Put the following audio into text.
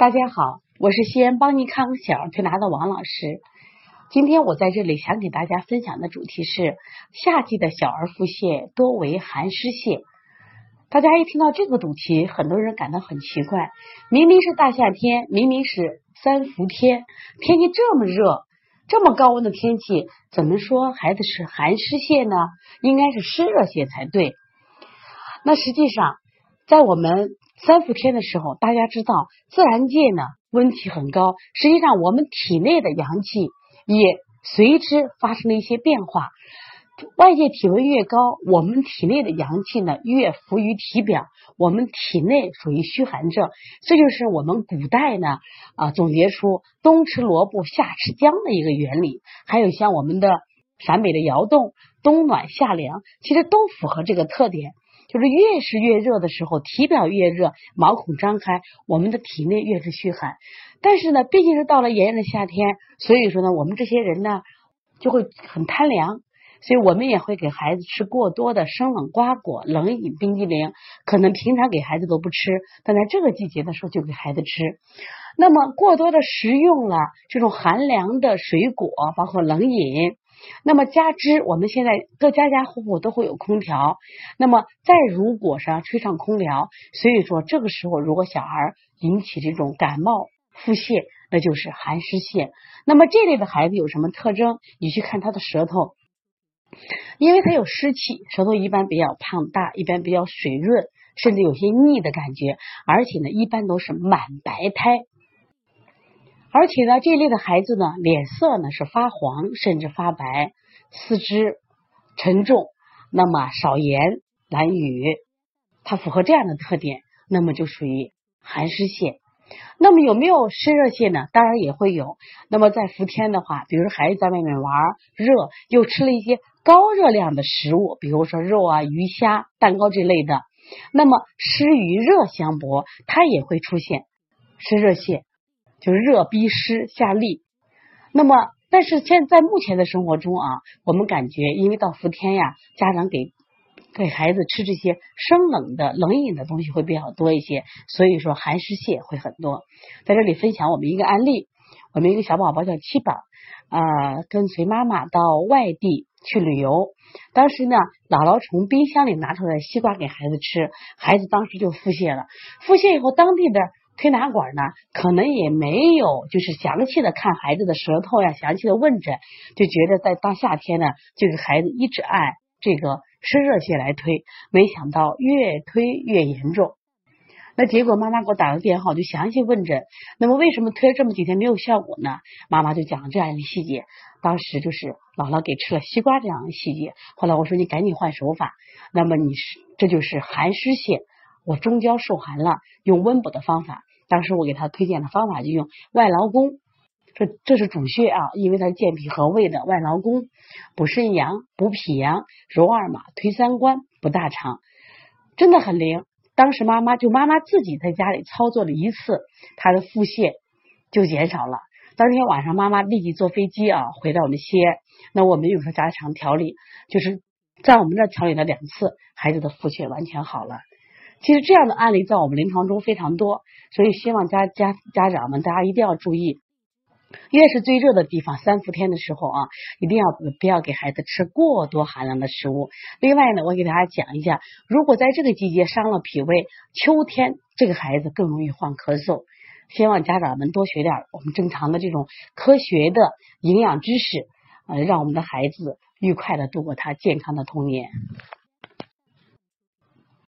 大家好，我是西安邦尼康小儿推拿的王老师。今天我在这里想给大家分享的主题是夏季的小儿腹泻多为寒湿泻。大家一听到这个主题，很多人感到很奇怪。明明是大夏天，明明是三伏天，天气这么热，这么高温的天气，怎么说孩子是寒湿泻呢？应该是湿热泻才对。那实际上，在我们三伏天的时候，大家知道自然界呢温气很高，实际上我们体内的阳气也随之发生了一些变化。外界体温越高，我们体内的阳气呢越浮于体表，我们体内属于虚寒症。这就是我们古代呢啊总结出冬吃萝卜夏吃姜的一个原理。还有像我们的陕北的窑洞，冬暖夏凉，其实都符合这个特点。就是越是越热的时候，体表越热，毛孔张开，我们的体内越是虚寒。但是呢，毕竟是到了炎热的夏天，所以说呢，我们这些人呢就会很贪凉，所以我们也会给孩子吃过多的生冷瓜果、冷饮、冰激凌。可能平常给孩子都不吃，但在这个季节的时候就给孩子吃。那么过多的食用了这种寒凉的水果，包括冷饮。那么加之，我们现在各家家户户都会有空调，那么再如果上吹上空调，所以说这个时候如果小孩引起这种感冒腹泻，那就是寒湿泻。那么这类的孩子有什么特征？你去看他的舌头，因为他有湿气，舌头一般比较胖大，一般比较水润，甚至有些腻的感觉，而且呢，一般都是满白苔。而且呢，这类的孩子呢，脸色呢是发黄，甚至发白，四肢沉重，那么少言懒语，它符合这样的特点，那么就属于寒湿泻。那么有没有湿热泻呢？当然也会有。那么在伏天的话，比如说孩子在外面玩热，又吃了一些高热量的食物，比如说肉啊、鱼虾、蛋糕这类的，那么湿与热相搏，它也会出现湿热泻。就是热逼湿下痢，那么但是现在目前的生活中啊，我们感觉因为到伏天呀，家长给给孩子吃这些生冷的冷饮的东西会比较多一些，所以说寒湿泻会很多。在这里分享我们一个案例，我们一个小宝宝叫七宝啊，跟随妈妈到外地去旅游，当时呢，姥姥从冰箱里拿出来西瓜给孩子吃，孩子当时就腹泻了，腹泻以后当地的。推拿馆呢，可能也没有就是详细的看孩子的舌头呀，详细的问诊，就觉得在大夏天呢，就给孩子一直按这个湿热泻来推，没想到越推越严重。那结果妈妈给我打个电话，我就详细问诊。那么为什么推了这么几天没有效果呢？妈妈就讲了这样一个细节，当时就是姥姥给吃了西瓜这样的细节。后来我说你赶紧换手法，那么你是这就是寒湿泻，我中焦受寒了，用温补的方法。当时我给他推荐的方法就用外劳宫，这这是主穴啊，因为它健脾和胃的外劳宫，补肾阳、补脾阳、揉二马、推三关、补大肠，真的很灵。当时妈妈就妈妈自己在家里操作了一次，她的腹泻就减少了。当天晚上妈妈立即坐飞机啊回到我们西安，那我们有时家常调理，就是在我们这调理了两次，孩子的腹泻完全好了。其实这样的案例在我们临床中非常多，所以希望家家家长们大家一定要注意，越是最热的地方，三伏天的时候啊，一定要不要给孩子吃过多寒凉的食物。另外呢，我给大家讲一下，如果在这个季节伤了脾胃，秋天这个孩子更容易患咳嗽。希望家长们多学点我们正常的这种科学的营养知识，呃，让我们的孩子愉快的度过他健康的童年。